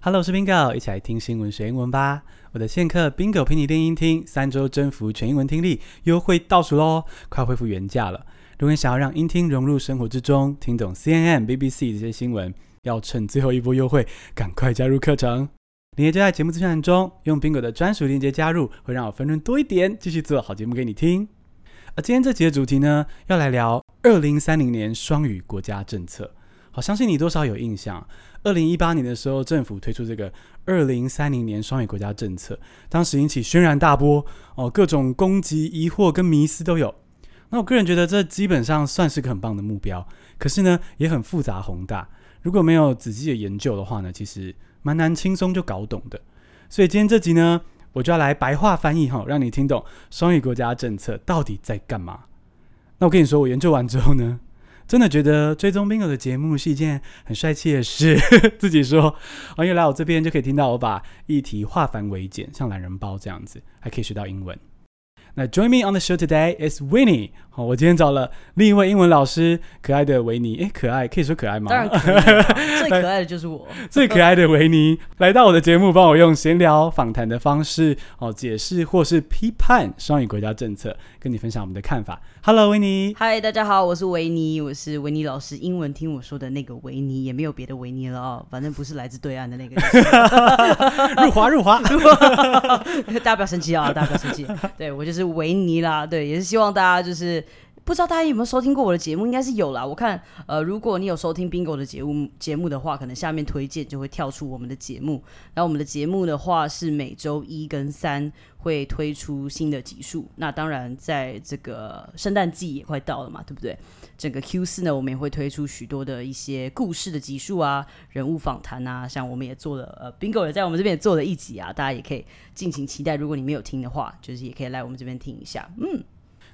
Hello，我是 Bingo，一起来听新闻学英文吧。我的线课 Bingo 陪你练英听，三周征服全英文听力，优惠倒数喽，快恢复原价了。如果你想要让英听融入生活之中，听懂 CNN、BBC 这些新闻，要趁最后一波优惠，赶快加入课程。链接就在节目资讯栏中，用 Bingo 的专属链接加入，会让我分润多一点，继续做好节目给你听。而今天这集的主题呢，要来聊二零三零年双语国家政策。好，相信你多少有印象。二零一八年的时候，政府推出这个二零三零年双语国家政策，当时引起轩然大波哦，各种攻击、疑惑跟迷思都有。那我个人觉得这基本上算是个很棒的目标，可是呢，也很复杂宏大。如果没有仔细的研究的话呢，其实蛮难轻松就搞懂的。所以今天这集呢，我就要来白话翻译哈，让你听懂双语国家政策到底在干嘛。那我跟你说，我研究完之后呢，真的觉得追踪 Bingo 的节目是一件很帅气的事，自己说。欢迎来我这边就可以听到我把议题化繁为简，像懒人包这样子，还可以学到英文。那 Join me on the show today is Winnie。好，我今天找了另一位英文老师，可爱的维尼。诶，可爱可以说可爱吗？当然可爱，最可爱的就是我，最可爱的维尼来到我的节目，帮我用闲聊访谈的方式，哦，解释或是批判双语国家政策，跟你分享我们的看法。Hello，维尼。嗨，大家好，我是维尼，我是维尼老师。英文听我说的那个维尼，也没有别的维尼了哦，反正不是来自对岸的那个。入华，入华。大家不要生气啊！大家不要生气。对，我就是维尼啦。对，也是希望大家就是。不知道大家有没有收听过我的节目？应该是有啦。我看，呃，如果你有收听 Bingo 的节目节目的话，可能下面推荐就会跳出我们的节目。然后我们的节目的话是每周一跟三会推出新的集数。那当然，在这个圣诞季也快到了嘛，对不对？整个 Q 四呢，我们也会推出许多的一些故事的集数啊，人物访谈啊，像我们也做了，呃，Bingo 也在我们这边也做了一集啊，大家也可以尽情期待。如果你没有听的话，就是也可以来我们这边听一下。嗯，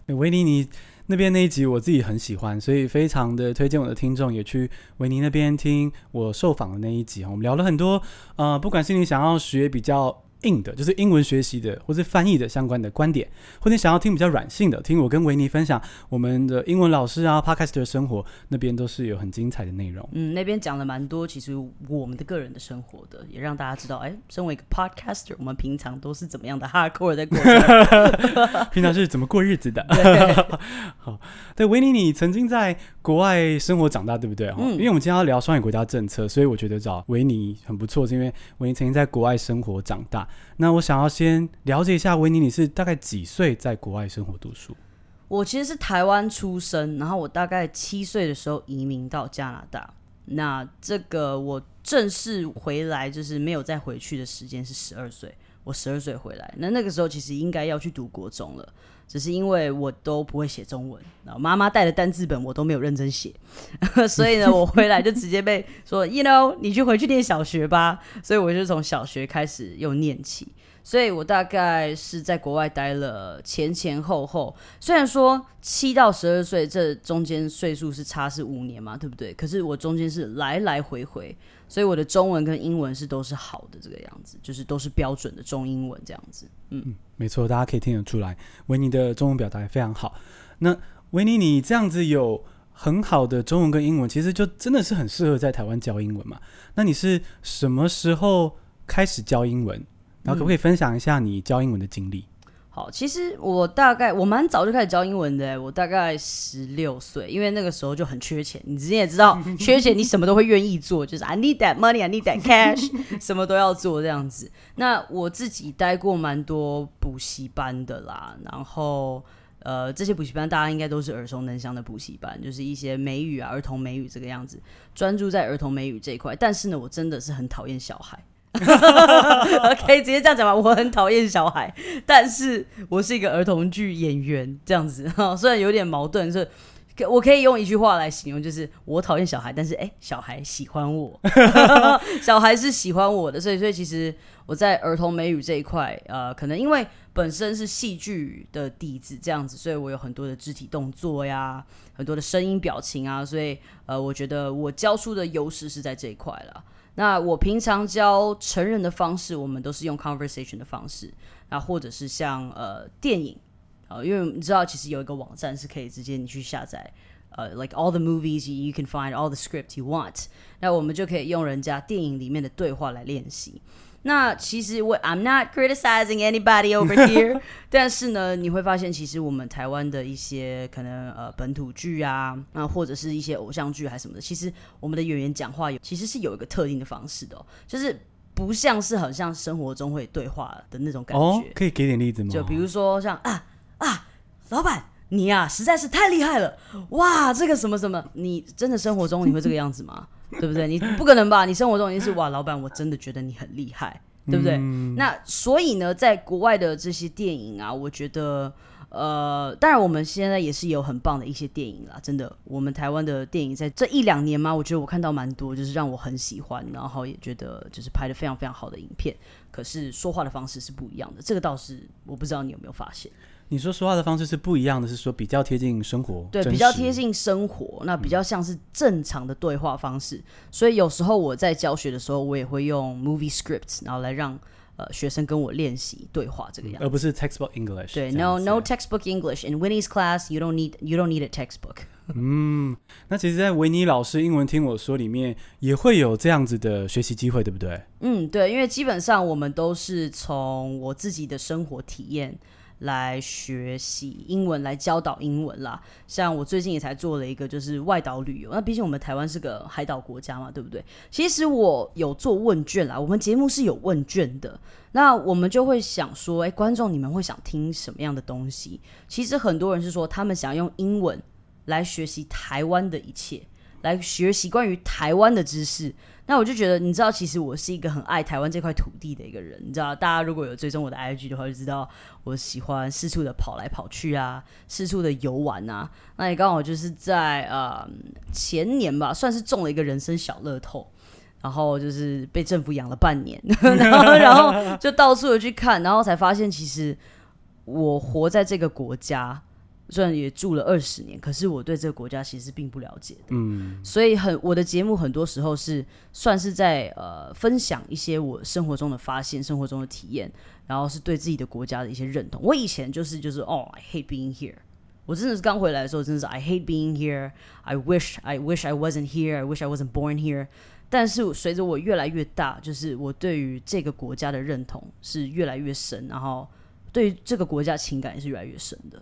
维尼你。那边那一集我自己很喜欢，所以非常的推荐我的听众也去维尼那边听我受访的那一集。我们聊了很多，呃，不管是你想要学比较。硬的，就是英文学习的，或是翻译的相关的观点，或者你想要听比较软性的，听我跟维尼分享我们的英文老师啊，Podcast 的生活，那边都是有很精彩的内容。嗯，那边讲了蛮多，其实我们的个人的生活的，也让大家知道，哎，身为一个 Podcaster，我们平常都是怎么样的 hardcore 在过，平常是怎么过日子的。对 好，对，维尼，你曾经在国外生活长大，对不对？嗯，因为我们今天要聊双语国家政策，所以我觉得找维尼很不错，是因为维尼曾经在国外生活长大。那我想要先了解一下维尼，你是大概几岁在国外生活读书？我其实是台湾出生，然后我大概七岁的时候移民到加拿大。那这个我正式回来就是没有再回去的时间是十二岁，我十二岁回来。那那个时候其实应该要去读国中了。只是因为我都不会写中文，然后妈妈带的单字本我都没有认真写，所以呢，我回来就直接被说，you know，你去回去念小学吧。所以我就从小学开始又念起。所以我大概是在国外待了前前后后，虽然说七到十二岁这中间岁数是差是五年嘛，对不对？可是我中间是来来回回，所以我的中文跟英文是都是好的这个样子，就是都是标准的中英文这样子。嗯，没错，大家可以听得出来，维尼的中文表达也非常好。那维尼，你这样子有很好的中文跟英文，其实就真的是很适合在台湾教英文嘛？那你是什么时候开始教英文？然后可不可以分享一下你教英文的经历？好，其实我大概我蛮早就开始教英文的，我大概十六岁，因为那个时候就很缺钱。你之前也知道，缺钱你什么都会愿意做，就是 I need that money, I need that cash，什么都要做这样子。那我自己待过蛮多补习班的啦，然后呃，这些补习班大家应该都是耳熟能详的补习班，就是一些美语啊、儿童美语这个样子，专注在儿童美语这一块。但是呢，我真的是很讨厌小孩。OK，直接这样讲吧。我很讨厌小孩，但是我是一个儿童剧演员，这样子哈。虽然有点矛盾，是，我可以用一句话来形容，就是我讨厌小孩，但是哎，小孩喜欢我，小孩是喜欢我的，所以所以其实我在儿童美语这一块，呃，可能因为本身是戏剧的底子这样子，所以我有很多的肢体动作呀，很多的声音表情啊，所以呃，我觉得我教书的优势是在这一块了。那我平常教成人的方式，我们都是用 conversation 的方式，那或者是像呃电影，呃，因为你知道其实有一个网站是可以直接你去下载呃、，like all the movies you can find all the script you want，那我们就可以用人家电影里面的对话来练习。那其实我 I'm not criticizing anybody over here，但是呢，你会发现其实我们台湾的一些可能呃本土剧啊，啊或者是一些偶像剧还是什么的，其实我们的演员讲话有其实是有一个特定的方式的、哦，就是不像是很像生活中会对话的那种感觉。哦，可以给点例子吗？就比如说像啊啊，老板你呀、啊、实在是太厉害了，哇这个什么什么，你真的生活中你会这个样子吗？对不对？你不可能吧？你生活中已经是哇，老板，我真的觉得你很厉害，对不对？嗯、那所以呢，在国外的这些电影啊，我觉得，呃，当然我们现在也是有很棒的一些电影啦，真的。我们台湾的电影在这一两年嘛，我觉得我看到蛮多，就是让我很喜欢，然后也觉得就是拍的非常非常好的影片。可是说话的方式是不一样的，这个倒是我不知道你有没有发现。你说说话的方式是不一样的，是说比较贴近生活，对，比较贴近生活，那比较像是正常的对话方式。嗯、所以有时候我在教学的时候，我也会用 movie scripts，然后来让呃学生跟我练习对话这个样子，而不是 textbook English。对，no no textbook English in Winnie's class you don't need you don't need a textbook。嗯，那其实，在维尼老师英文听我说里面也会有这样子的学习机会，对不对？嗯，对，因为基本上我们都是从我自己的生活体验。来学习英文，来教导英文啦。像我最近也才做了一个，就是外岛旅游。那毕竟我们台湾是个海岛国家嘛，对不对？其实我有做问卷啦，我们节目是有问卷的。那我们就会想说，哎，观众你们会想听什么样的东西？其实很多人是说，他们想用英文来学习台湾的一切，来学习关于台湾的知识。那我就觉得，你知道，其实我是一个很爱台湾这块土地的一个人。你知道，大家如果有追踪我的 IG 的话，就知道我喜欢四处的跑来跑去啊，四处的游玩啊。那也刚好就是在呃前年吧，算是中了一个人生小乐透，然后就是被政府养了半年，然后然后就到处的去看，然后才发现其实我活在这个国家。虽然也住了二十年，可是我对这个国家其实并不了解的。嗯，所以很我的节目很多时候是算是在呃分享一些我生活中的发现、生活中的体验，然后是对自己的国家的一些认同。我以前就是就是哦，I hate being here。我真的是刚回来的时候，真的是 I hate being here。I wish I wish I wasn't here。I wish I wasn't born here。但是随着我越来越大，就是我对于这个国家的认同是越来越深，然后对于这个国家情感也是越来越深的。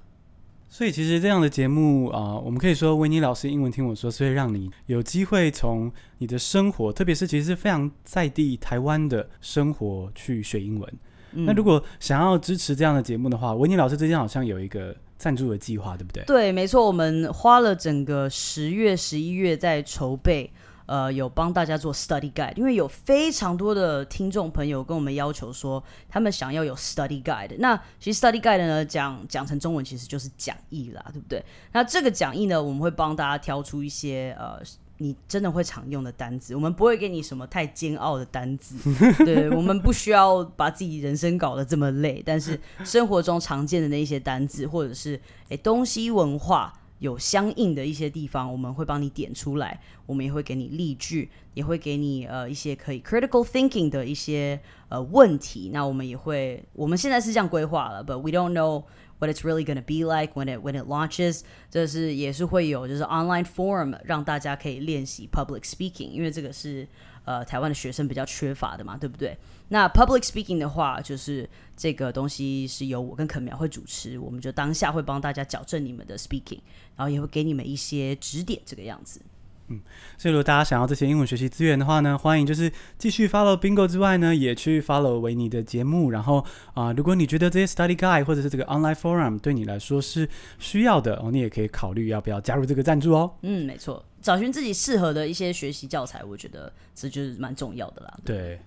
所以其实这样的节目啊、呃，我们可以说维尼老师英文听我说，所以让你有机会从你的生活，特别是其实是非常在地台湾的生活去学英文。嗯、那如果想要支持这样的节目的话，维尼老师最近好像有一个赞助的计划，对不对？对，没错，我们花了整个十月、十一月在筹备。呃，有帮大家做 study guide，因为有非常多的听众朋友跟我们要求说，他们想要有 study guide。那其实 study guide 呢，讲讲成中文其实就是讲义啦，对不对？那这个讲义呢，我们会帮大家挑出一些呃，你真的会常用的单字，我们不会给你什么太煎熬的单字，对，我们不需要把自己人生搞得这么累，但是生活中常见的那一些单字，或者是诶东西文化。有相应的一些地方，我们会帮你点出来，我们也会给你例句，也会给你呃一些可以 critical thinking 的一些呃问题。那我们也会，我们现在是这样规划了，but we don't know what it's really gonna be like when it when it launches。这是也是会有就是 online forum 让大家可以练习 public speaking，因为这个是。呃，台湾的学生比较缺乏的嘛，对不对？那 public speaking 的话，就是这个东西是由我跟肯苗会主持，我们就当下会帮大家矫正你们的 speaking，然后也会给你们一些指点，这个样子。嗯，所以如果大家想要这些英文学习资源的话呢，欢迎就是继续 follow Bingo 之外呢，也去 follow 维尼的节目。然后啊、呃，如果你觉得这些 study guide 或者是这个 online forum 对你来说是需要的哦，你也可以考虑要不要加入这个赞助哦。嗯，没错。找寻自己适合的一些学习教材，我觉得这就是蛮重要的啦。对，对，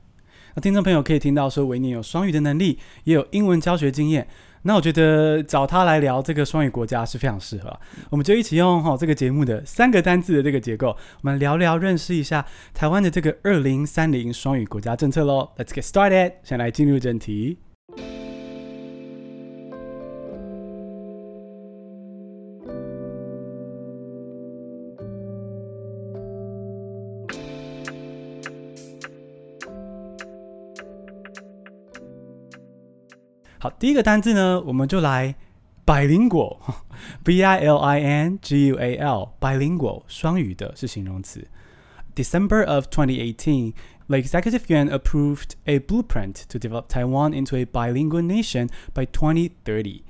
那听众朋友可以听到说维尼有双语的能力，也有英文教学经验。那我觉得找他来聊这个双语国家是非常适合。我们就一起用哈这个节目的三个单字的这个结构，我们聊聊认识一下台湾的这个二零三零双语国家政策喽。Let's get started，先来进入正题。好，第一个单字呢，我们就来百灵果。B I L I N G U A L，bilingual 双语的是形容词。December of 2018, the executive yuan approved a blueprint to develop Taiwan into a bilingual nation by 2030.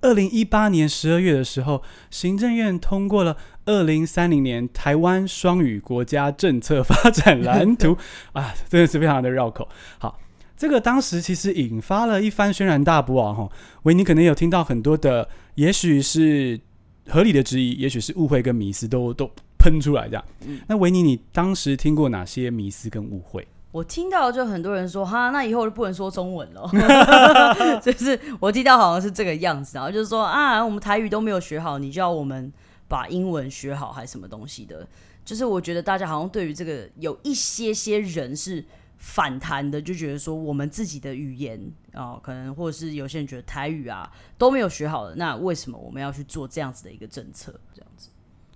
二零一八年十二月的时候，行政院通过了二零三零年台湾双语国家政策发展蓝图啊，真的是非常的绕口。好，这个当时其实引发了一番轩然大波啊！哈，维尼可能有听到很多的，也许是合理的质疑，也许是误会跟迷思都都喷出来这样。嗯，那维尼，你当时听过哪些迷思跟误会？我听到就很多人说哈，那以后就不能说中文了，就是我听到好像是这个样子，然后就是说啊，我们台语都没有学好，你就要我们把英文学好还是什么东西的？就是我觉得大家好像对于这个有一些些人是反弹的，就觉得说我们自己的语言啊、哦，可能或者是有些人觉得台语啊都没有学好的，那为什么我们要去做这样子的一个政策？这样子。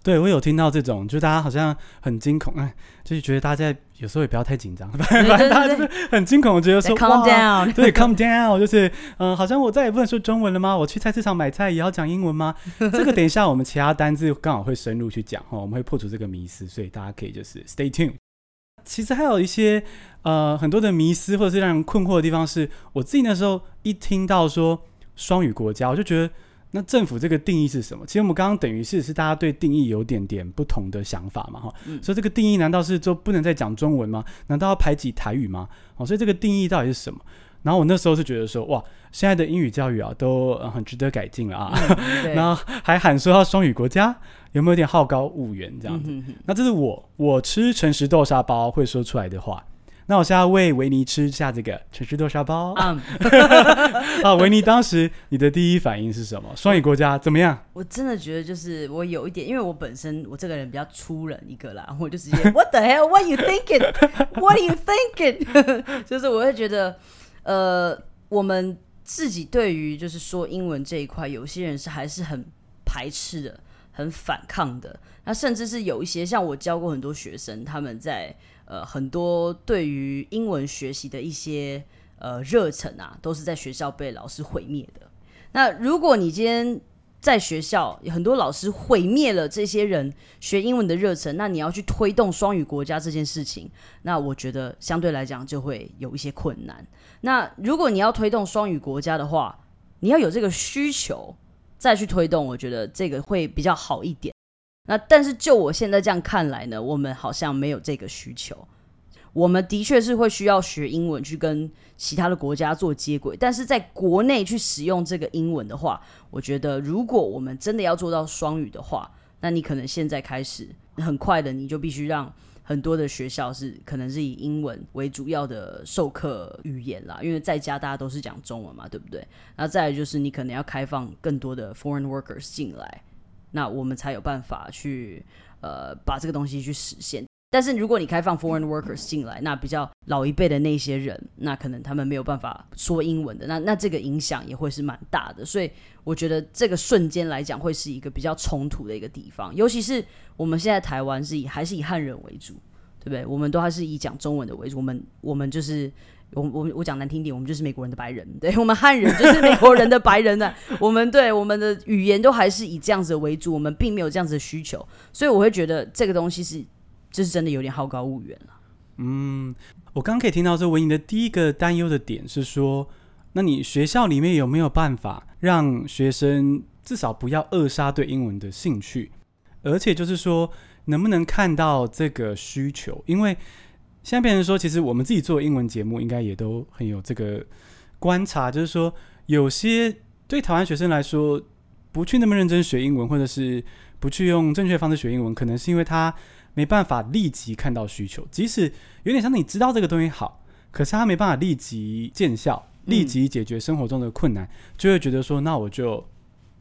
对，我有听到这种，就大家好像很惊恐，哎，就是觉得大家有时候也不要太紧张，反正大家就是很惊恐，觉得说 calm down，对，calm down，就是嗯、呃，好像我再也不能说中文了吗？我去菜市场买菜也要讲英文吗？这个等一下我们其他单字刚好会深入去讲哈，我们会破除这个迷思，所以大家可以就是 stay tuned。其实还有一些呃很多的迷思或者是让人困惑的地方是，是我自己那时候一听到说双语国家，我就觉得。那政府这个定义是什么？其实我们刚刚等于是是大家对定义有点点不同的想法嘛，哈、嗯。所以这个定义难道是就不能再讲中文吗？难道要排挤台语吗？哦，所以这个定义到底是什么？然后我那时候是觉得说，哇，现在的英语教育啊，都很值得改进了啊。嗯、然后还喊说要双语国家，有没有点好高骛远这样子？嗯、哼哼那这是我我吃诚实豆沙包会说出来的话。那我现在喂维尼吃下这个诚实豆沙包。嗯，啊，维尼，当时你的第一反应是什么？双语国家怎么样？我真的觉得就是我有一点，因为我本身我这个人比较粗人一个啦，我就直接 What the hell? What you thinking? What are you thinking? 就是我会觉得，呃，我们自己对于就是说英文这一块，有些人是还是很排斥的，很反抗的。那甚至是有一些像我教过很多学生，他们在。呃，很多对于英文学习的一些呃热忱啊，都是在学校被老师毁灭的。那如果你今天在学校很多老师毁灭了这些人学英文的热忱，那你要去推动双语国家这件事情，那我觉得相对来讲就会有一些困难。那如果你要推动双语国家的话，你要有这个需求再去推动，我觉得这个会比较好一点。那但是就我现在这样看来呢，我们好像没有这个需求。我们的确是会需要学英文去跟其他的国家做接轨，但是在国内去使用这个英文的话，我觉得如果我们真的要做到双语的话，那你可能现在开始很快的，你就必须让很多的学校是可能是以英文为主要的授课语言啦，因为在家大家都是讲中文嘛，对不对？那再来就是你可能要开放更多的 foreign workers 进来。那我们才有办法去呃把这个东西去实现。但是如果你开放 foreign workers 进来，那比较老一辈的那些人，那可能他们没有办法说英文的，那那这个影响也会是蛮大的。所以我觉得这个瞬间来讲会是一个比较冲突的一个地方，尤其是我们现在台湾是以还是以汉人为主，对不对？我们都还是以讲中文的为主，我们我们就是。我我我讲难听点，我们就是美国人的白人，对，我们汉人就是美国人的白人呢。我们对我们的语言都还是以这样子为主，我们并没有这样子的需求，所以我会觉得这个东西是这是真的有点好高骛远了。嗯，我刚刚可以听到这文莹的第一个担忧的点是说，那你学校里面有没有办法让学生至少不要扼杀对英文的兴趣，而且就是说，能不能看到这个需求，因为。现在变成说，其实我们自己做英文节目，应该也都很有这个观察，就是说，有些对台湾学生来说，不去那么认真学英文，或者是不去用正确方式学英文，可能是因为他没办法立即看到需求。即使有点像你知道这个东西好，可是他没办法立即见效，立即解决生活中的困难，嗯、就会觉得说，那我就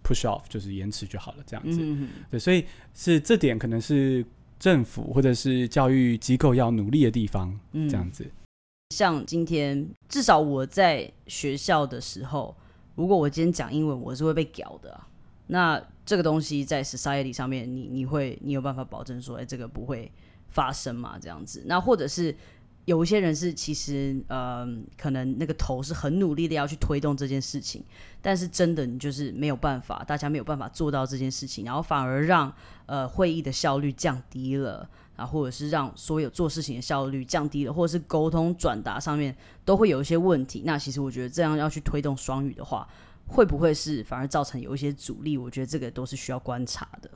push off，就是延迟就好了，这样子。嗯、对，所以是这点可能是。政府或者是教育机构要努力的地方，这样子。像今天，至少我在学校的时候，如果我今天讲英文，我是会被屌的啊。那这个东西在 society 上面，你你会你有办法保证说，哎，这个不会发生嘛？这样子。那或者是有一些人是其实呃，可能那个头是很努力的要去推动这件事情，但是真的你就是没有办法，大家没有办法做到这件事情，然后反而让呃会议的效率降低了，啊，或者是让所有做事情的效率降低了，或者是沟通转达上面都会有一些问题。那其实我觉得这样要去推动双语的话，会不会是反而造成有一些阻力？我觉得这个都是需要观察的。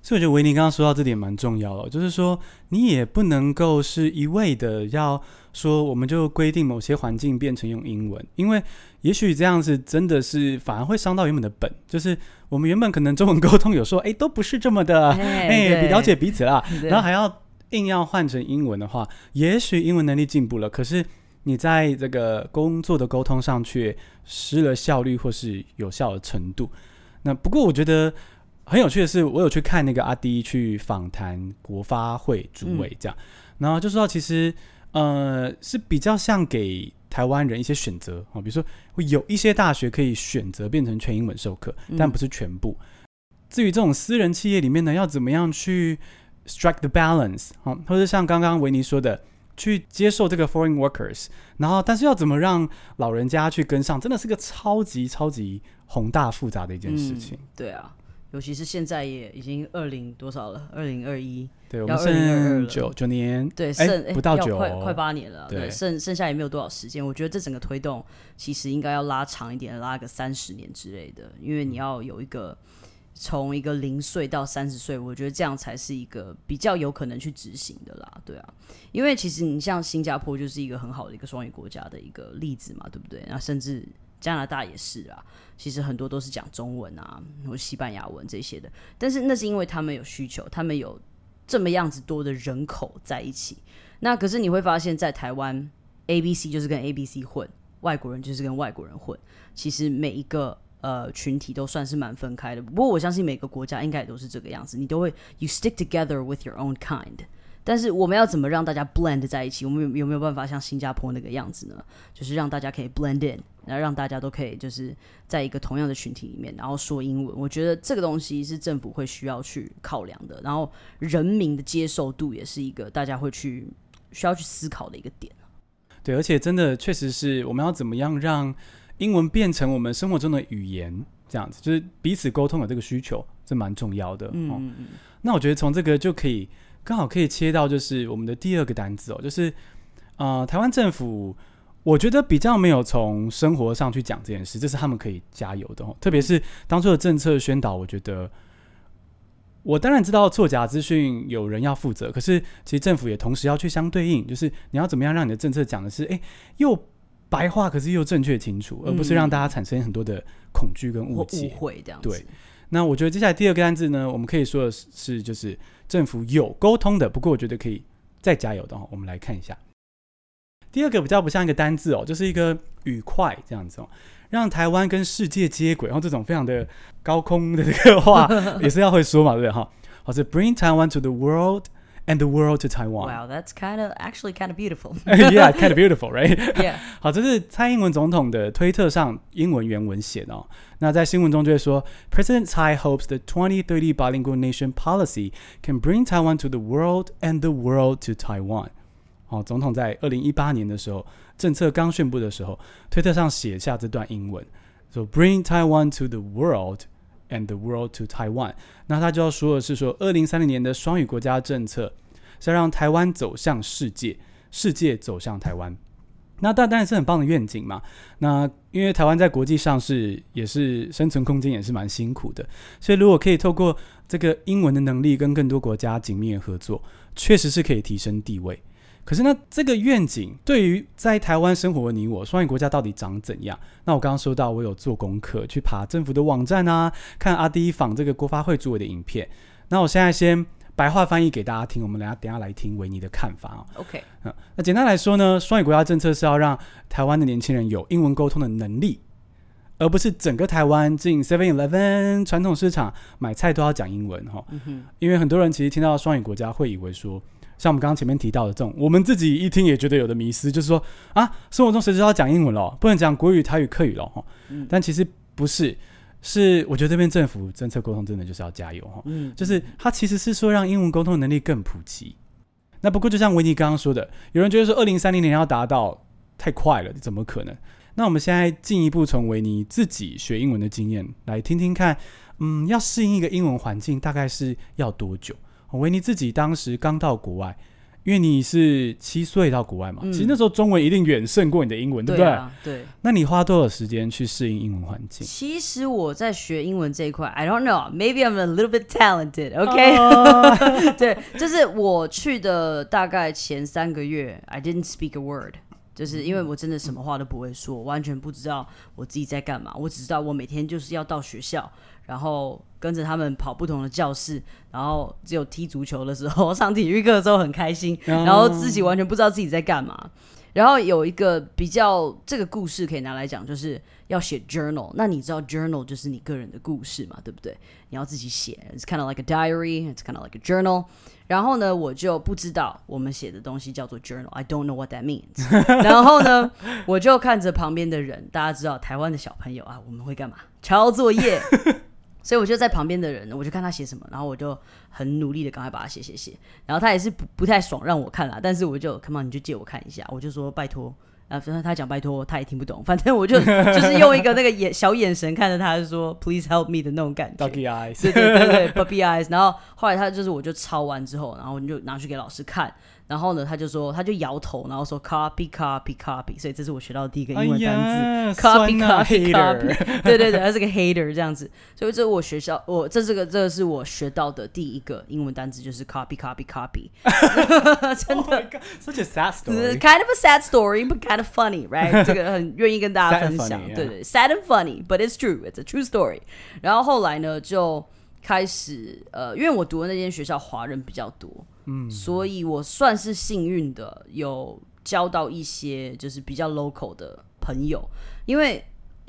所以我觉得维尼刚刚说到这点蛮重要的，就是说你也不能够是一味的要说我们就规定某些环境变成用英文，因为也许这样子真的是反而会伤到原本的本，就是我们原本可能中文沟通有时候哎都不是这么的 哎比了解彼此啦，然后还要硬要换成英文的话，也许英文能力进步了，可是你在这个工作的沟通上却失了效率或是有效的程度。那不过我觉得。很有趣的是，我有去看那个阿迪去访谈国发会主委这样，嗯、然后就说其实呃是比较像给台湾人一些选择啊，比如说会有一些大学可以选择变成全英文授课，但不是全部。嗯、至于这种私人企业里面呢，要怎么样去 strike the balance 啊，或者像刚刚维尼说的，去接受这个 foreign workers，然后但是要怎么让老人家去跟上，真的是个超级超级宏大复杂的一件事情。嗯、对啊。尤其是现在也已经二零多少了，二零二一，对，我们剩九九年，对，剩、欸、不到九，快快八年了，对，对剩剩下也没有多少时间。我觉得这整个推动其实应该要拉长一点，拉个三十年之类的，因为你要有一个从一个零岁到三十岁，我觉得这样才是一个比较有可能去执行的啦，对啊，因为其实你像新加坡就是一个很好的一个双语国家的一个例子嘛，对不对？那甚至。加拿大也是啊，其实很多都是讲中文啊，或西班牙文这些的。但是那是因为他们有需求，他们有这么样子多的人口在一起。那可是你会发现在台湾，A B C 就是跟 A B C 混，外国人就是跟外国人混。其实每一个呃群体都算是蛮分开的。不过我相信每个国家应该也都是这个样子，你都会 You stick together with your own kind。但是我们要怎么让大家 blend 在一起？我们有有没有办法像新加坡那个样子呢？就是让大家可以 blend in，然后让大家都可以就是在一个同样的群体里面，然后说英文。我觉得这个东西是政府会需要去考量的，然后人民的接受度也是一个大家会去需要去思考的一个点。对，而且真的确实是我们要怎么样让英文变成我们生活中的语言，这样子就是彼此沟通的这个需求，这蛮重要的。嗯嗯嗯。那我觉得从这个就可以。刚好可以切到就是我们的第二个单子哦，就是呃，台湾政府我觉得比较没有从生活上去讲这件事，这是他们可以加油的哦。特别是当初的政策宣导，我觉得我当然知道作假资讯有人要负责，可是其实政府也同时要去相对应，就是你要怎么样让你的政策讲的是诶，又白话，可是又正确清楚，而不是让大家产生很多的恐惧跟误解、误会这样子。对，那我觉得接下来第二个单字呢，我们可以说的是就是。政府有沟通的，不过我觉得可以再加油的哦。我们来看一下，第二个比较不像一个单字哦，就是一个愉快这样子哦，让台湾跟世界接轨。然后这种非常的高空的这个话 也是要会说嘛，对不对哈？好，是 Bring Taiwan to the world and the world to Taiwan. Wow, that's kind of actually kind of beautiful. Yeah, kind of beautiful, right? Yeah. 好，这是蔡英文总统的推特上英文原文写的哦。那在新闻中就会说，President Tsai hopes the 2030 bilingual nation policy can bring Taiwan to the world and the world to Taiwan。好，总统在二零一八年的时候，政策刚宣布的时候，推特上写下这段英文，说 Bring Taiwan to the world And the world to Taiwan。那他就要说的是说，二零三零年的双语国家政策是要让台湾走向世界，世界走向台湾。那当然是很棒的愿景嘛。那因为台湾在国际上是也是生存空间也是蛮辛苦的，所以如果可以透过这个英文的能力跟更多国家紧密的合作，确实是可以提升地位。可是呢，这个愿景对于在台湾生活的你我，双语国家到底长怎样？那我刚刚说到，我有做功课去爬政府的网站啊，看阿迪访这个国发会主委的影片。那我现在先。白话翻译给大家听，我们等下等下来听维尼的看法啊。OK，嗯，那简单来说呢，双语国家政策是要让台湾的年轻人有英文沟通的能力，而不是整个台湾进 Seven Eleven 传统市场买菜都要讲英文哈。因为很多人其实听到双语国家会以为说，像我们刚刚前面提到的这种，我们自己一听也觉得有的迷失，就是说啊，生活中谁知道要讲英文咯，不能讲国语、台语、客语咯。哈。嗯，但其实不是。是，我觉得这边政府政策沟通真的就是要加油哈，嗯，就是它其实是说让英文沟通的能力更普及。那不过就像维尼刚刚说的，有人觉得说二零三零年要达到太快了，怎么可能？那我们现在进一步从维尼自己学英文的经验来听听看，嗯，要适应一个英文环境大概是要多久？维尼自己当时刚到国外。因为你是七岁到国外嘛，嗯、其实那时候中文一定远胜过你的英文，对不对？对。那你花多少时间去适应英文环境？其实我在学英文这一块，I don't know, maybe I'm a little bit talented, OK？、Uh、对，就是我去的大概前三个月，I didn't speak a word，就是因为我真的什么话都不会说，完全不知道我自己在干嘛。我只知道我每天就是要到学校。然后跟着他们跑不同的教室，然后只有踢足球的时候，上体育课的时候很开心，然后自己完全不知道自己在干嘛。然后有一个比较这个故事可以拿来讲，就是要写 journal。那你知道 journal 就是你个人的故事嘛，对不对？你要自己写，it's kind of like a diary, it's kind of like a journal。然后呢，我就不知道我们写的东西叫做 journal, I don't know what that means。然后呢，我就看着旁边的人，大家知道台湾的小朋友啊，我们会干嘛？抄作业。所以我就在旁边的人，我就看他写什么，然后我就很努力的赶快把它写写写，然后他也是不不太爽让我看啦，但是我就 come on，你就借我看一下，我就说拜托，啊，反正他讲拜托他也听不懂，反正我就 就是用一个那个眼小眼神看着他，就说 please help me 的那种感觉，doggy eyes，对对对对，puppy eyes，然后后来他就是我就抄完之后，然后你就拿去给老师看。然后呢，他就说，他就摇头，然后说 copy copy copy，所以这是我学到的第一个英文单词，copy copy copy，对对对，他是个 hater 这样子，所以这是我学校，我这是个这个是我学到的第一个英文单词，就是 copy copy copy，真的，such a sad story，kind of a sad story but kind of funny，right？这个很愿意跟大家分享，对对，sad and funny，but it's true，it's a true story。然后后来呢，就开始呃，因为我读的那间学校华人比较多。嗯，所以我算是幸运的，有交到一些就是比较 local 的朋友。因为，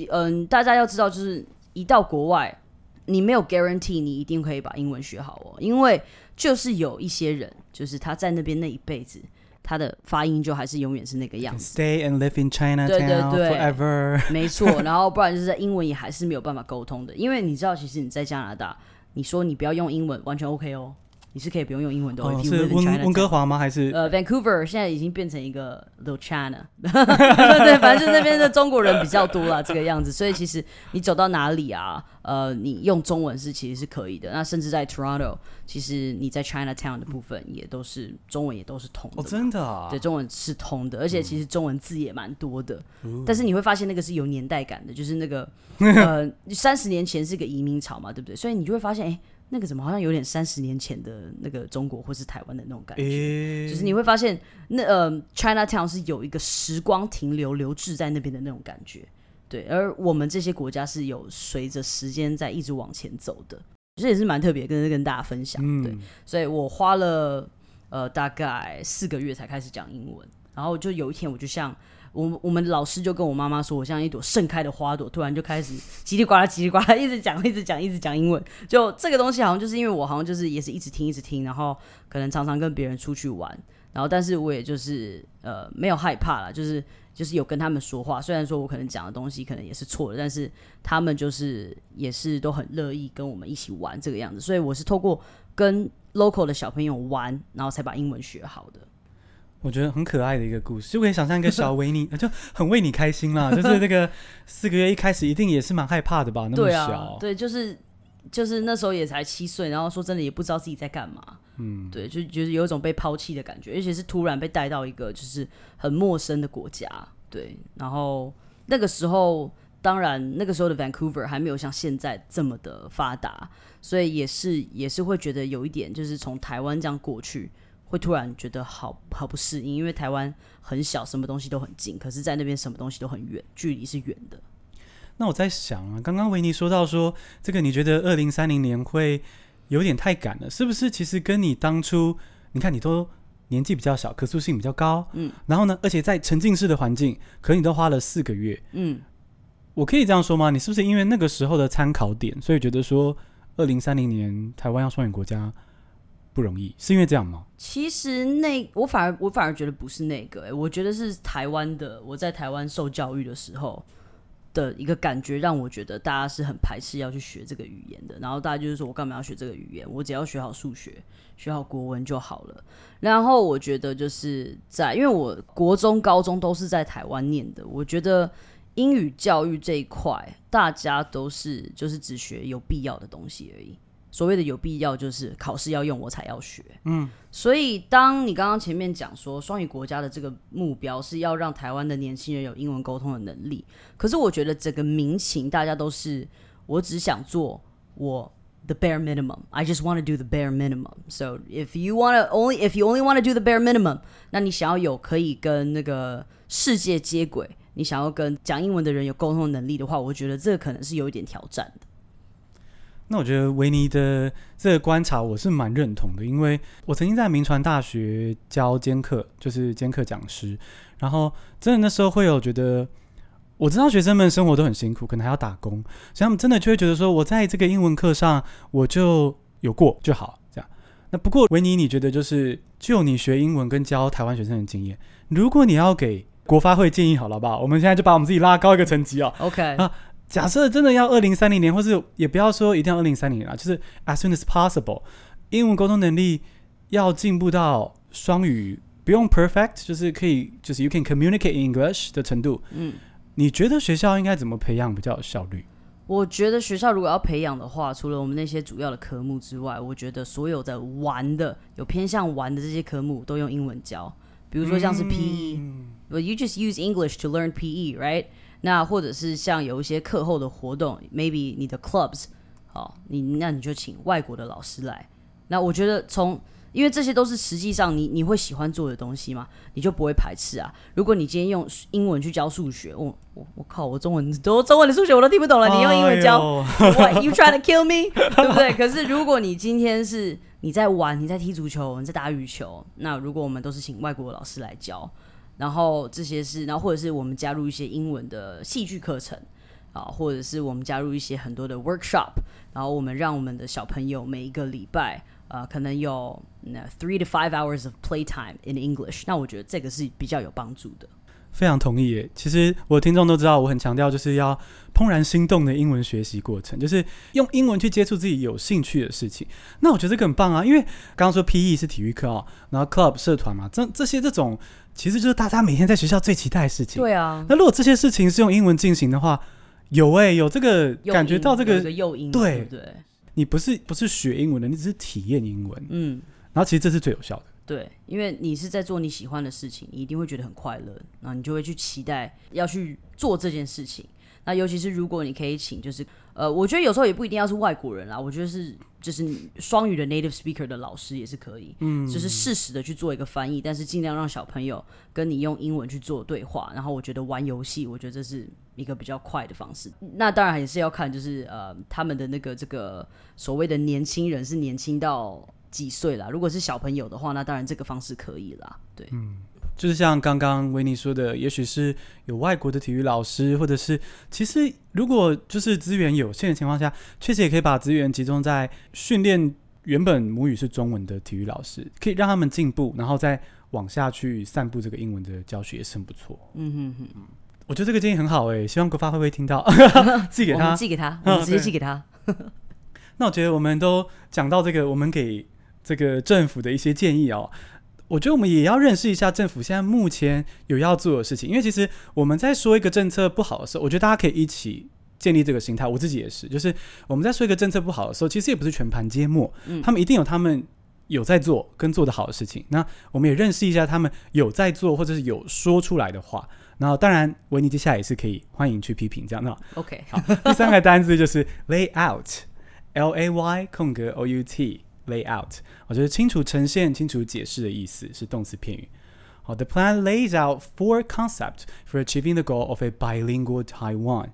嗯，大家要知道，就是一到国外，你没有 guarantee 你一定可以把英文学好哦。因为就是有一些人，就是他在那边那一辈子，他的发音就还是永远是那个样子。Stay and live in China，对对对，forever。没错，然后不然就是在英文也还是没有办法沟通的。因为你知道，其实你在加拿大，你说你不要用英文，完全 OK 哦。你是可以不用用英文都会听。是温温哥华吗？还是呃，Vancouver 现在已经变成一个 Little China，对，反正就那边的中国人比较多了，这个样子。所以其实你走到哪里啊，呃，你用中文是其实是可以的。那甚至在 Toronto，其实你在 Chinatown 的部分也都是中文也都是通的。哦，真的啊？对，中文是通的，而且其实中文字也蛮多的。嗯。但是你会发现那个是有年代感的，就是那个呃，三十年前是个移民潮嘛，对不对？所以你就会发现，哎。那个怎么好像有点三十年前的那个中国或是台湾的那种感觉，欸、就是你会发现那呃 Chinatown 是有一个时光停留留滞在那边的那种感觉，对，而我们这些国家是有随着时间在一直往前走的，这也是蛮特别跟跟大家分享，对，嗯、所以我花了呃大概四个月才开始讲英文，然后就有一天我就像。我我们老师就跟我妈妈说，我像一朵盛开的花朵，突然就开始叽里呱啦、叽里呱啦，一直讲、一直讲、一直讲英文。就这个东西，好像就是因为我好像就是也是一直听、一直听，然后可能常常跟别人出去玩，然后但是我也就是呃没有害怕啦，就是就是有跟他们说话。虽然说我可能讲的东西可能也是错的，但是他们就是也是都很乐意跟我们一起玩这个样子。所以我是透过跟 local 的小朋友玩，然后才把英文学好的。我觉得很可爱的一个故事，就可以想象一个小维尼，就很为你开心啦。就是那个四个月一开始一定也是蛮害怕的吧？那么小，对就是就是那时候也才七岁，然后说真的也不知道自己在干嘛，嗯，对，就就是有一种被抛弃的感觉，而且是突然被带到一个就是很陌生的国家，对，然后那个时候当然那个时候的 Vancouver 还没有像现在这么的发达，所以也是也是会觉得有一点就是从台湾这样过去。会突然觉得好好不适应，因为台湾很小，什么东西都很近，可是在那边什么东西都很远，距离是远的。那我在想啊，刚刚维尼说到说这个，你觉得二零三零年会有点太赶了，是不是？其实跟你当初，你看你都年纪比较小，可塑性比较高，嗯，然后呢，而且在沉浸式的环境，可你都花了四个月，嗯，我可以这样说吗？你是不是因为那个时候的参考点，所以觉得说二零三零年台湾要双语国家？不容易，是因为这样吗？其实那我反而我反而觉得不是那个、欸，哎，我觉得是台湾的。我在台湾受教育的时候，的一个感觉，让我觉得大家是很排斥要去学这个语言的。然后大家就是说我干嘛要学这个语言？我只要学好数学、学好国文就好了。然后我觉得就是在，因为我国中、高中都是在台湾念的，我觉得英语教育这一块，大家都是就是只学有必要的东西而已。所谓的有必要，就是考试要用，我才要学。嗯，所以当你刚刚前面讲说双语国家的这个目标是要让台湾的年轻人有英文沟通的能力，可是我觉得整个民情大家都是，我只想做我 the bare minimum. I just want to do the bare minimum. So if you want to only if you only want to do the bare minimum，那你想要有可以跟那个世界接轨，你想要跟讲英文的人有沟通的能力的话，我觉得这个可能是有一点挑战的。那我觉得维尼的这个观察我是蛮认同的，因为我曾经在民传大学教兼课，就是兼课讲师，然后真的那时候会有觉得，我知道学生们生活都很辛苦，可能还要打工，所以他们真的就会觉得说，我在这个英文课上我就有过就好，这样。那不过维尼，你觉得就是就你学英文跟教台湾学生的经验，如果你要给国发会建议好了，好不好？我们现在就把我们自己拉高一个层级哦。OK 啊。假设真的要二零三零年，或是也不要说一定要二零三零年啊，就是 as soon as possible，英文沟通能力要进步到双语不用 perfect，就是可以就是 you can communicate in English 的程度。嗯，你觉得学校应该怎么培养比较有效率？我觉得学校如果要培养的话，除了我们那些主要的科目之外，我觉得所有的玩的有偏向玩的这些科目都用英文教，比如说像是 PE，嗯，Well you just use English to learn PE，right？那或者是像有一些课后的活动，maybe 你的 clubs，好，你那你就请外国的老师来。那我觉得从，因为这些都是实际上你你会喜欢做的东西嘛，你就不会排斥啊。如果你今天用英文去教数学，我我我靠，我中文都中文的数学我都听不懂了，你用英文教，What you trying to kill me？对不对？可是如果你今天是你在玩，你在踢足球，你在打羽球，那如果我们都是请外国的老师来教。然后这些是，然后或者是我们加入一些英文的戏剧课程啊，或者是我们加入一些很多的 workshop，然后我们让我们的小朋友每一个礼拜啊，可能有 three to five hours of playtime in English，那我觉得这个是比较有帮助的。非常同意耶。其实我的听众都知道，我很强调就是要怦然心动的英文学习过程，就是用英文去接触自己有兴趣的事情。那我觉得这个很棒啊，因为刚刚说 PE 是体育课哦，然后 club 社团嘛，这这些这种。其实就是大家每天在学校最期待的事情。对啊，那如果这些事情是用英文进行的话，有哎、欸，有这个感觉到这个诱因，对对，对，你不是不是学英文的，你只是体验英文。嗯，然后其实这是最有效的。对，因为你是在做你喜欢的事情，你一定会觉得很快乐，那你就会去期待要去做这件事情。那尤其是如果你可以请，就是呃，我觉得有时候也不一定要是外国人啦，我觉得是就是双语的 native speaker 的老师也是可以，嗯，就是适时的去做一个翻译，但是尽量让小朋友跟你用英文去做对话。然后我觉得玩游戏，我觉得这是一个比较快的方式。那当然也是要看，就是呃，他们的那个这个所谓的年轻人是年轻到几岁啦。如果是小朋友的话，那当然这个方式可以啦，对，嗯。就是像刚刚维尼说的，也许是有外国的体育老师，或者是其实如果就是资源有限的情况下，确实也可以把资源集中在训练原本母语是中文的体育老师，可以让他们进步，然后再往下去散布这个英文的教学也是很不错。嗯哼哼，我觉得这个建议很好哎、欸，希望国发会不会听到，寄给他，寄给他，我们直接寄给他。那我觉得我们都讲到这个，我们给这个政府的一些建议哦。我觉得我们也要认识一下政府现在目前有要做的事情，因为其实我们在说一个政策不好的时候，我觉得大家可以一起建立这个心态。我自己也是，就是我们在说一个政策不好的时候，其实也不是全盘皆末，嗯，他们一定有他们有在做跟做得好的事情。那我们也认识一下他们有在做或者是有说出来的话。然后当然，维尼接下来也是可以欢迎去批评这样的。OK，好，第三个单字就是 lay out，L A Y 空格 O U T。Lay out，我就是清楚呈现、清楚解释的意思是动词片语。好，The plan lays out four concepts for achieving the goal of a bilingual Taiwan。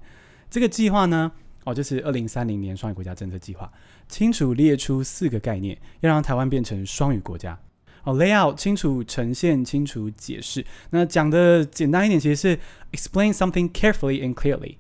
这个计划呢，哦，就是二零三零年双语国家政策计划，清楚列出四个概念，要让台湾变成双语国家。哦，lay out 清楚呈现、清楚解释。那讲的简单一点，其实是 explain something carefully and clearly。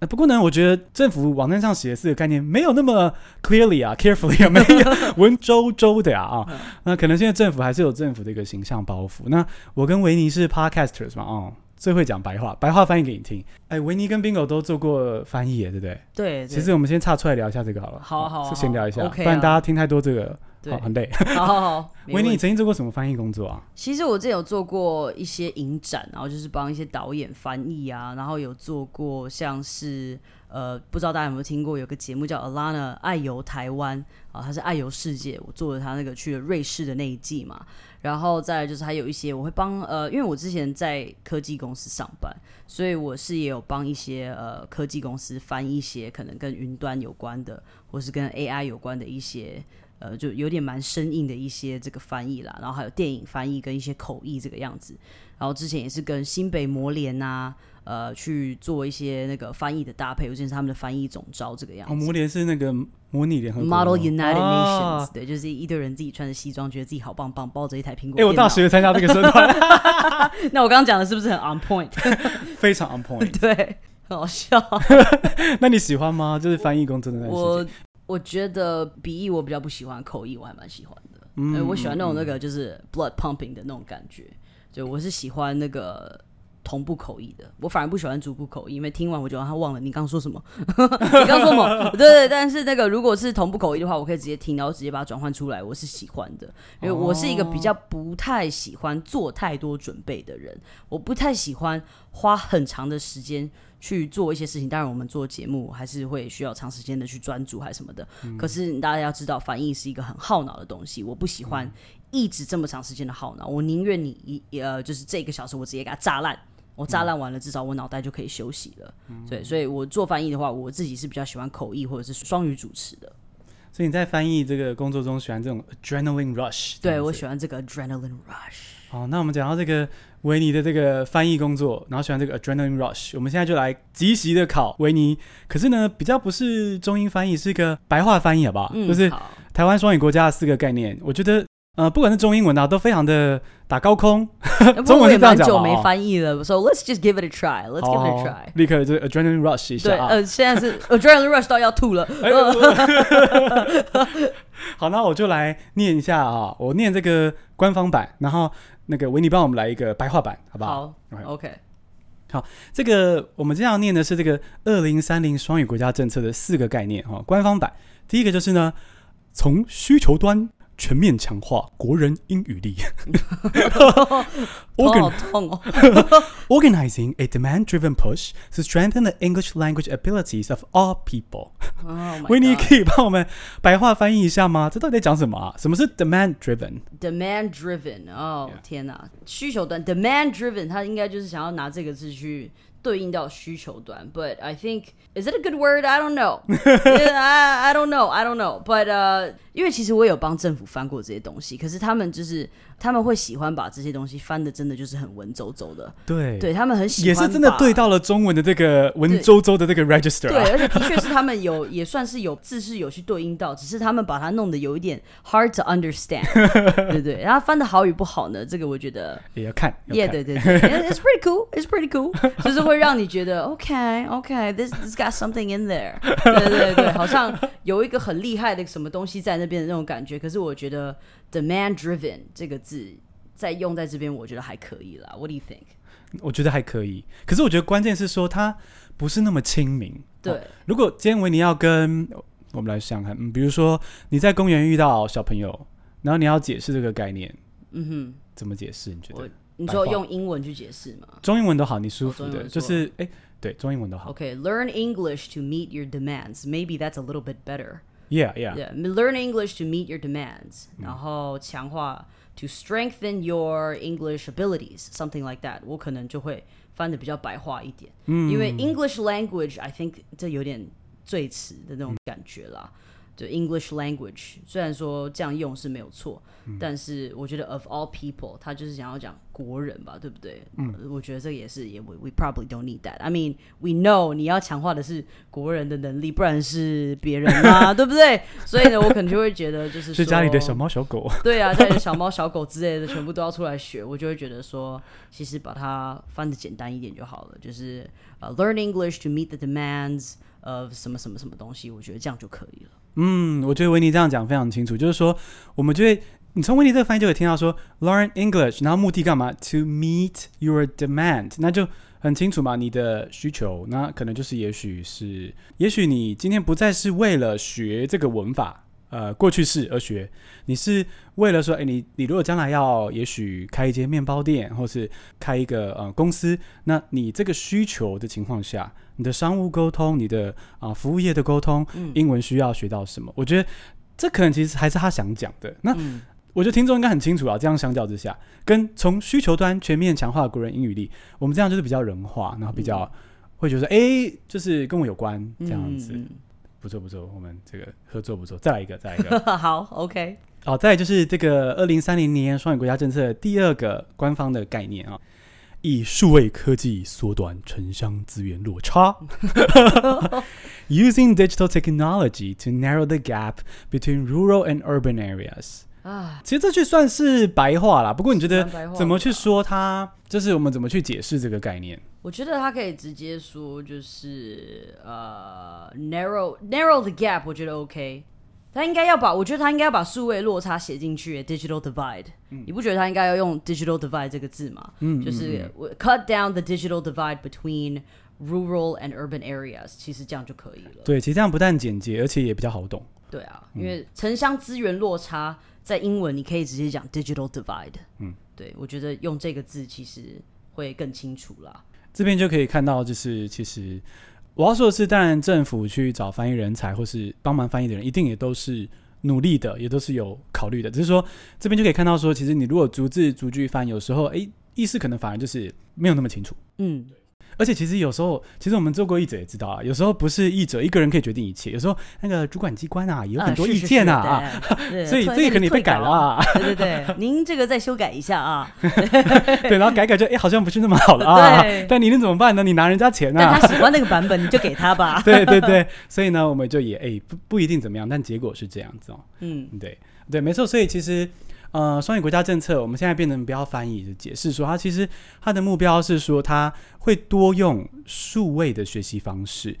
不过呢，我觉得政府网站上写的四个概念没有那么 clearly 啊，carefully 啊，没有文绉绉的呀啊，啊。那可能现在政府还是有政府的一个形象包袱。那我跟维尼是 podcasters 嘛，哦，最会讲白话，白话翻译给你听。哎，维尼跟 Bingo 都做过翻译，对不对？对。其实我们先岔出来聊一下这个好了。好好，先聊一下，不然大家听太多这个，好很累。好 好好。维尼，你曾经做过什么翻译工作啊？其实我之前有做过一些影展，然后就是帮一些导演翻译啊，然后有做过像是。呃，不知道大家有没有听过，有个节目叫 Alana 爱游台湾啊，他是爱游世界，我做了他那个去了瑞士的那一季嘛，然后再就是还有一些我会帮呃，因为我之前在科技公司上班，所以我是也有帮一些呃科技公司翻一些可能跟云端有关的，或是跟 AI 有关的一些呃，就有点蛮生硬的一些这个翻译啦，然后还有电影翻译跟一些口译这个样子，然后之前也是跟新北模联啊。呃，去做一些那个翻译的搭配，尤其是他们的翻译总招这个样子。哦，模联是那个模拟联合国 Model United Nations，啊，对，就是一堆人自己穿着西装，觉得自己好棒棒，抱着一台苹果。哎，欸，我大学参加这个社团。那我刚刚讲的是不是很 on point？非常 on point。对，很好笑。那你喜欢吗？就是翻译工真的？我我觉得鼻翼我比较不喜欢，口译我还蛮喜欢的。嗯，我喜欢那种那个就是 blood pumping 的那种感觉。就我是喜欢那个。同步口译的，我反而不喜欢逐步口译，因为听完我就让他忘了你刚刚说什么。你刚说什么？对对，但是那个如果是同步口译的话，我可以直接听，然后直接把它转换出来，我是喜欢的，因为我是一个比较不太喜欢做太多准备的人，我不太喜欢花很长的时间去做一些事情。当然，我们做节目还是会需要长时间的去专注还是什么的。嗯、可是大家要知道，翻译是一个很耗脑的东西，我不喜欢一直这么长时间的耗脑，我宁愿你一呃，就是这个小时我直接给它炸烂。我炸烂完了，至少我脑袋就可以休息了。对，所以我做翻译的话，我自己是比较喜欢口译或者是双语主持的。所以你在翻译这个工作中喜欢这种 adrenaline rush？对，我喜欢这个 adrenaline rush。好，那我们讲到这个维尼的这个翻译工作，然后喜欢这个 adrenaline rush，我们现在就来即席的考维尼。可是呢，比较不是中英翻译，是一个白话翻译，好不好？嗯，就是台湾双语国家的四个概念，我觉得。呃，不管是中英文啊，都非常的打高空。中文是这样讲，久没翻译了，So let's just give it a try. Let's give it a try. 立刻就 adrenaline rush 一下。对，呃，现在是 adrenaline rush 到要吐了。好，那我就来念一下啊，我念这个官方版，然后那个维尼帮我们来一个白话版，好不好？好，OK。好，这个我们这样念的是这个二零三零双语国家政策的四个概念哈。官方版第一个就是呢，从需求端。全面强化国人英语力。Organizing a demand-driven push to strengthen the English language abilities of all people。维尼可以帮我们白话翻译一下吗？这到底在讲什么啊？什么是 demand-driven？demand-driven，哦天哪，需求端 demand-driven，他应该就是想要拿这个字去。对应到需求端，but I think is it a good word? I don't know. I I don't know. I don't know. But 呃、uh,，因为其实我有帮政府翻过这些东西，可是他们就是他们会喜欢把这些东西翻的，真的就是很文绉绉的。对，对他们很喜欢，也是真的对到了中文的这个文绉绉的这个 register 啊。对，而且的确是他们有，也算是有字是有去对应到，只是他们把它弄得有一点 hard to understand。对对，然后翻的好与不好呢，这个我觉得也要看。Yeah，对对对，It's pretty cool. It's pretty cool. 就是会让你觉得 OK OK，this this got something in there。对对对，好像有一个很厉害的什么东西在那边的那种感觉。可是我觉得。Demand driven 这个字在用在这边，我觉得还可以啦。What do you think？我觉得还可以，可是我觉得关键是说它不是那么亲民。对，哦、如果今天维尼要跟我们来想想看，嗯，比如说你在公园遇到小朋友，然后你要解释这个概念，嗯哼，怎么解释？你觉得？你说用英文去解释吗？中英文都好，你舒服的，哦、就是哎，对，中英文都好。OK，learn、English to meet your demands. Maybe that's a little bit better. Yeah, yeah. Yeah, learn English to meet your demands. 然后强化 to strengthen your English abilities, something like that. 我可能就会翻得比较白话一点，嗯，因为 English language, I think 这有点赘词的那种感觉啦。 就 English language，虽然说这样用是没有错，嗯、但是我觉得 of all people，他就是想要讲国人吧，对不对？嗯，我觉得这个也是，也 we we probably don't need that. I mean, we know 你要强化的是国人的能力，不然是别人嘛，对不对？所以呢，我可能就会觉得就是 家里的小猫小狗，对啊，家里的小猫小狗之类的，全部都要出来学，我就会觉得说，其实把它翻的简单一点就好了，就是呃、uh, learn English to meet the demands of 什么什么什么东西，我觉得这样就可以了。嗯，我觉得维尼这样讲非常清楚，就是说，我们就会你从维尼这个翻译就会听到说 learn English，然后目的干嘛？To meet your demand，那就很清楚嘛，你的需求，那可能就是也许是，也许你今天不再是为了学这个文法。呃，过去式而学，你是为了说，哎，你你如果将来要，也许开一间面包店，或是开一个呃公司，那你这个需求的情况下，你的商务沟通，你的啊、呃、服务业的沟通，英文需要学到什么？嗯、我觉得这可能其实还是他想讲的。那、嗯、我觉得听众应该很清楚啊。这样相较之下，跟从需求端全面强化国人英语力，我们这样就是比较人化，然后比较会觉得，哎、嗯，就是跟我有关这样子。嗯不错不错，我们这个合作不错，再来一个，再来一个，好，OK。好，再来就是这个二零三零年双语国家政策第二个官方的概念啊，以数位科技缩短城乡资源落差，Using digital technology to narrow the gap between rural and urban areas。啊，其实这句算是白话啦，不过你觉得怎么去说它？就是我们怎么去解释这个概念？我觉得他可以直接说，就是呃，narrow narrow the gap，我觉得 OK。他应该要把，我觉得他应该要把数位落差写进去，digital divide。嗯，你不觉得他应该要用 digital divide 这个字吗？嗯，就是 cut down the digital divide between rural and urban areas，其实这样就可以了。对，其实这样不但简洁，而且也比较好懂。对啊，因为城乡资源落差在英文你可以直接讲 digital divide。嗯，对，我觉得用这个字其实会更清楚啦。这边就可以看到，就是其实我要说的是，当然政府去找翻译人才或是帮忙翻译的人，一定也都是努力的，也都是有考虑的。只是说这边就可以看到说，其实你如果逐字逐句翻，有时候诶意思可能反而就是没有那么清楚。嗯。而且其实有时候，其实我们做过译者也知道啊，有时候不是译者一个人可以决定一切，有时候那个主管机关啊也有很多意见啊，啊 所以这个肯定被改了啊。对对对，您这个再修改一下啊。对，然后改改就哎，好像不是那么好了啊。对。但你能怎么办呢？你拿人家钱啊。但他喜欢那个版本，你就给他吧。对对对，所以呢，我们就也哎不不一定怎么样，但结果是这样子哦。嗯，对对，没错。所以其实。呃，双语国家政策，我们现在变成不要翻译的解释，说它其实它的目标是说，它会多用数位的学习方式，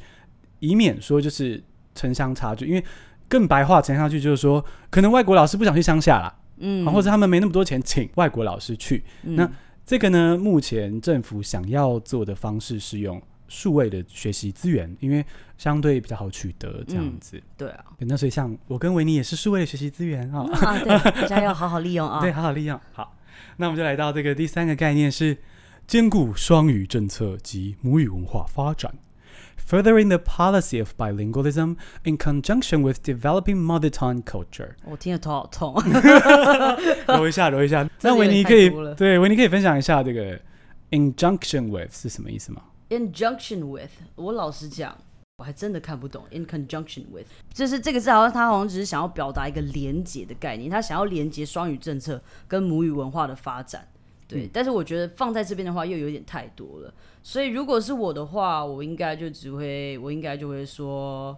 以免说就是城乡差距。因为更白话城乡差距就是说，可能外国老师不想去乡下啦，嗯，或者他们没那么多钱请外国老师去。嗯、那这个呢，目前政府想要做的方式是用。数位的学习资源，因为相对比较好取得，这样子。嗯、对啊，那所以像我跟维尼也是数位的学习资源啊，啊，对，大家要好好利用啊。对，好好利用。好，那我们就来到这个第三个概念是兼顾双语政策及母语文化发展，furthering the policy of bilingualism in conjunction with developing mother tongue culture。我听得头好痛，揉一下，揉一下。那维尼可以，对，维尼可以分享一下这个 injunction with 是什么意思吗？Injunction with，我老实讲，我还真的看不懂。In conjunction with，就是这个字，好像他好像只是想要表达一个连结的概念，他想要连接双语政策跟母语文化的发展。对，嗯、但是我觉得放在这边的话又有点太多了。所以如果是我的话，我应该就只会，我应该就会说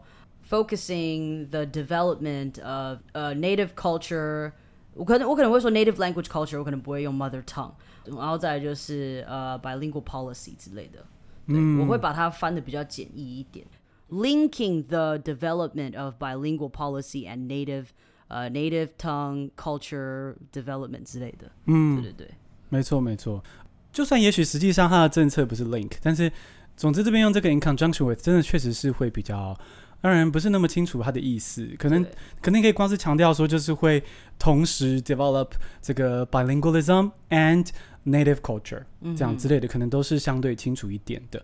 ，focusing the development of a native culture。我可能我可能会说 native language culture，我可能不会用 mother tongue。然后再来就是呃、uh, bilingual policy 之类的。对，嗯、我会把它翻的比较简易一点，linking the development of bilingual policy and native 呃、uh, native tongue culture development 之类的。嗯，对对对，没错没错。就算也许实际上它的政策不是 link，但是总之这边用这个 in conjunction with 真的确实是会比较让人不是那么清楚它的意思。可能对可能可以光是强调说，就是会同时 develop 这个 bilingualism and native culture 这样之类的，可能都是相对清楚一点的。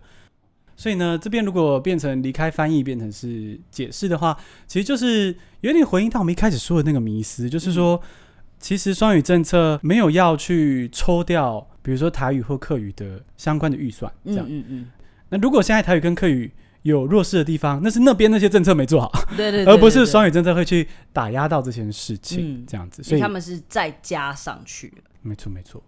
所以呢，这边如果变成离开翻译，变成是解释的话，其实就是有点回应到我们一开始说的那个迷思，就是说，其实双语政策没有要去抽掉，比如说台语或客语的相关的预算，这样。嗯嗯嗯。那如果现在台语跟客语有弱势的地方，那是那边那些政策没做好，对 对，而不是双语政策会去打压到这件事情，这样子。所以他们是再加上去。没错，没错。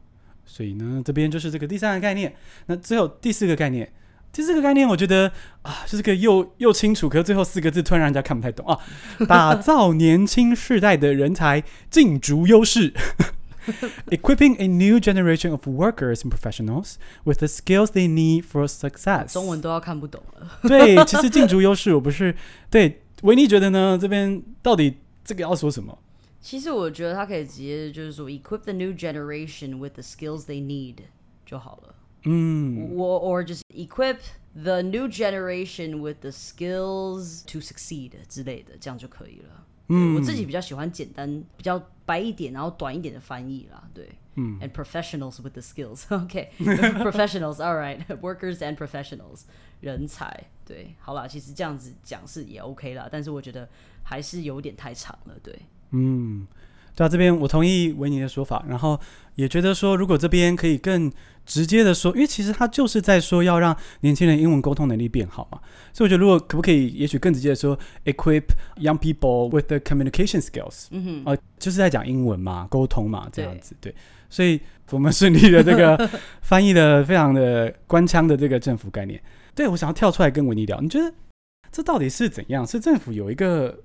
所以呢，这边就是这个第三个概念。那最后第四个概念，第四个概念，我觉得啊，就是个又又清楚，可是最后四个字突然让人家看不太懂啊。打造年轻世代的人才竞逐优势，equipping a new generation of workers and professionals with the skills they need for success。中文都要看不懂了。对，其实竞逐优势，我不是对维尼觉得呢？这边到底这个要说什么？其实我觉得他可以直接就是说，equip the new generation with the skills they need 就好了。嗯，我 or 就是 equip the new generation with the skills to succeed 之类的，这样就可以了。嗯，我自己比较喜欢简单、比较白一点，然后短一点的翻译啦。对，嗯，and professionals with the skills。OK，professionals，all right，workers and professionals，人才。对，好啦，其实这样子讲是也 OK 啦，但是我觉得还是有点太长了。对， 嗯。对啊，这边我同意维尼的说法，然后也觉得说，如果这边可以更直接的说，因为其实他就是在说要让年轻人英文沟通能力变好嘛，所以我觉得如果可不可以，也许更直接的说，equip young people with the communication skills，嗯哼，呃，就是在讲英文嘛，沟通嘛，这样子，对，对，所以我们顺利的这个 翻译的非常的官腔的这个政府概念，对，我想要跳出来跟维尼聊，你觉得这到底是怎样？是政府有一个？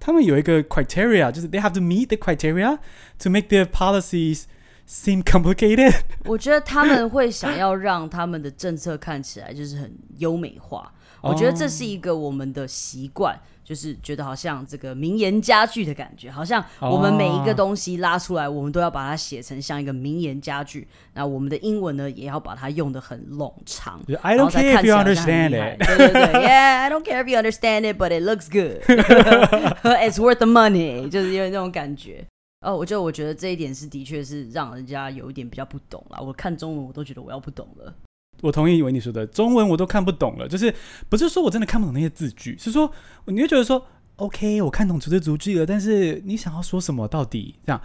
他们有一个 criteria，就是 they have to meet the criteria to make their policies seem complicated。我觉得他们会想要让他们的政策看起来就是很优美化。我觉得这是一个我们的习惯。就是觉得好像这个名言佳句的感觉，好像我们每一个东西拉出来，oh. 我们都要把它写成像一个名言佳句。那我们的英文呢，也要把它用的很冗长。I don't care if you understand it。对对对，Yeah, I don't care if you understand it, but it looks good. It's worth the money，就是因为那种感觉。哦，我就我觉得这一点是的确是让人家有一点比较不懂啦。我看中文我都觉得我要不懂了。我同意维尼说的，中文我都看不懂了，就是不是说我真的看不懂那些字句，是说你会觉得说，OK，我看懂逐字逐句了，但是你想要说什么到底？这样，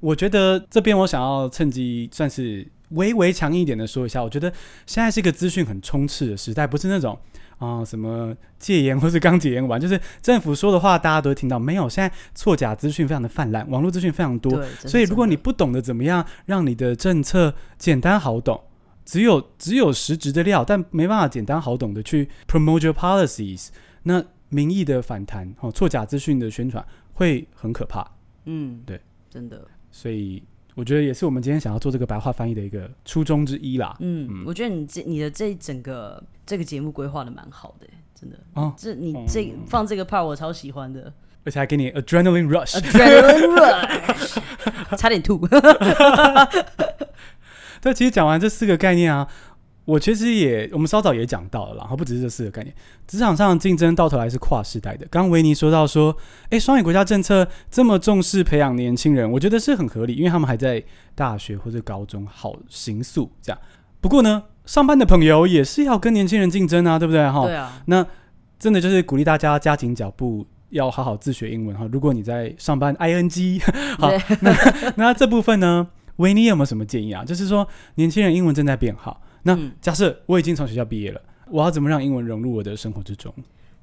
我觉得这边我想要趁机算是微微强硬一点的说一下，我觉得现在是一个资讯很充斥的时代，不是那种啊、呃、什么戒严或是刚戒严完，就是政府说的话大家都会听到，没有，现在错假资讯非常的泛滥，网络资讯非常多，所以如果你不懂得怎么样让你的政策简单好懂。只有只有实质的料，但没办法简单好懂的去 promote your policies，那民意的反弹，哦，错假资讯的宣传会很可怕。嗯，对，真的。所以我觉得也是我们今天想要做这个白话翻译的一个初衷之一啦。嗯，嗯，我觉得你这你的这整个这个节目规划的蛮好的，真的。哦，这你这、嗯、放这个 part 我超喜欢的，而且还给你 adrenaline rush，adrenaline rush，差点吐。对，其实讲完这四个概念啊，我其实也我们稍早也讲到了，然后不只是这四个概念，职场上竞争到头来是跨世代的。刚刚维尼说到说，哎，双语国家政策这么重视培养年轻人，我觉得是很合理，因为他们还在大学或者高中好行塑这样。不过呢，上班的朋友也是要跟年轻人竞争啊，对不对？哈，对啊。那真的就是鼓励大家加紧脚步，要好好自学英文哈。如果你在上班，ing，好，那 那这部分呢？维尼有没有什么建议啊？就是说，年轻人英文正在变好。那假设我已经从学校毕业了，我要怎么让英文融入我的生活之中？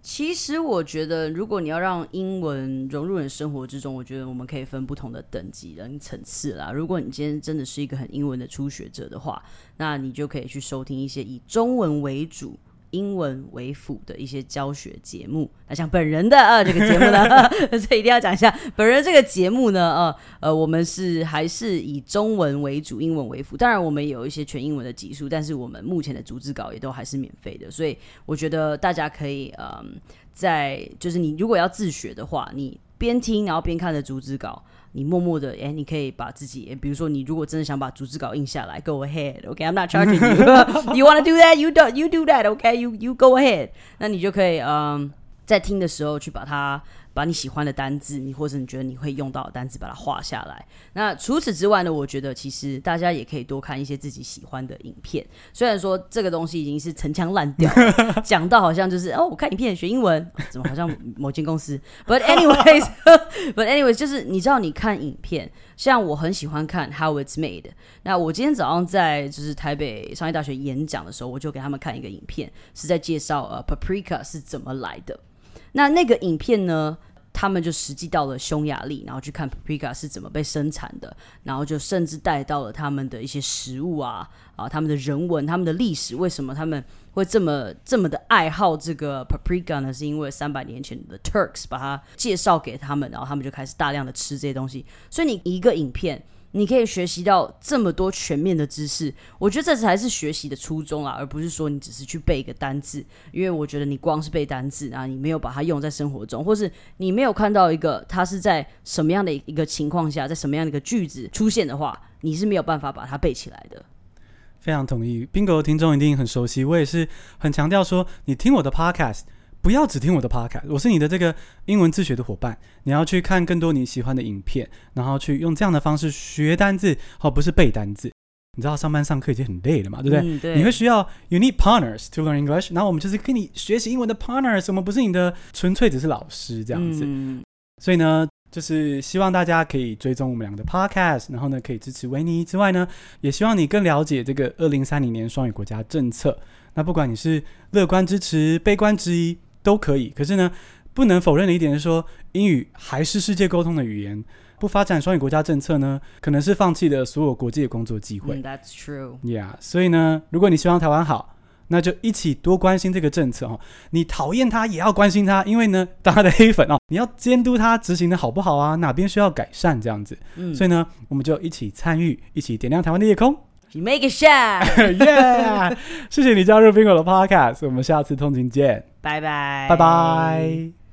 其实我觉得，如果你要让英文融入你的生活之中，我觉得我们可以分不同的等级跟层次啦。如果你今天真的是一个很英文的初学者的话，那你就可以去收听一些以中文为主。英文为辅的一些教学节目，那像本人的呃这个节目呢，这一定要讲一下。本人这个节目呢，呃呃，我们是还是以中文为主，英文为辅。当然，我们有一些全英文的集数，但是我们目前的逐字稿也都还是免费的。所以我觉得大家可以，嗯、呃，在就是你如果要自学的话，你边听然后边看着逐字稿。你默默的，哎，你可以把自己，比如说，你如果真的想把逐字稿印下来，Go ahead，OK，I'm not charging you. You wanna do that? You do, you do that, OK? You you go ahead. 那你就可以，嗯，在听的时候去把它。把你喜欢的单字，你或者你觉得你会用到的单字，把它画下来。那除此之外呢？我觉得其实大家也可以多看一些自己喜欢的影片。虽然说这个东西已经是陈腔滥调，讲到好像就是哦，我看影片学英文，怎么好像某间公司？But anyways，But anyways，就是你知道，你看影片，像我很喜欢看 How It's Made。那我今天早上在就是台北商业大学演讲的时候，我就给他们看一个影片，是在介绍呃 Paprika 是怎么来的。那那个影片呢，他们就实际到了匈牙利，然后去看 paprika 是怎么被生产的，然后就甚至带到了他们的一些食物啊啊，他们的人文、他们的历史，为什么他们会这么这么的爱好这个 paprika 呢？是因为三百年前的 Turks 把它介绍给他们，然后他们就开始大量的吃这些东西。所以你一个影片。你可以学习到这么多全面的知识，我觉得这才是学习的初衷啊，而不是说你只是去背一个单字。因为我觉得你光是背单字啊，你没有把它用在生活中，或是你没有看到一个它是在什么样的一个情况下，在什么样的一个句子出现的话，你是没有办法把它背起来的。非常同意冰哥的听众一定很熟悉。我也是很强调说，你听我的 Podcast。不要只听我的 podcast，我是你的这个英文自学的伙伴。你要去看更多你喜欢的影片，然后去用这样的方式学单字，而不是背单字。你知道上班上课已经很累了嘛，对不对？嗯、对。你会需要 you need partners to learn English，然后我们就是跟你学习英文的 partners，我们不是你的纯粹只是老师这样子。嗯、所以呢，就是希望大家可以追踪我们两个的 podcast，然后呢可以支持维尼之外呢，也希望你更了解这个二零三零年双语国家政策。那不管你是乐观支持、悲观质疑。都可以，可是呢，不能否认的一点是说，英语还是世界沟通的语言。不发展双语国家政策呢，可能是放弃了所有国际的工作机会。Mm, that's true. Yeah，所以呢，如果你希望台湾好，那就一起多关心这个政策哦。你讨厌他也要关心他，因为呢，当他的黑粉哦，你要监督他执行的好不好啊？哪边需要改善这样子。嗯，所以呢，我们就一起参与，一起点亮台湾的夜空。You make it shine. Yeah，谢谢你加入 Bingo 的 Podcast，我们下次通勤见。拜拜，拜拜。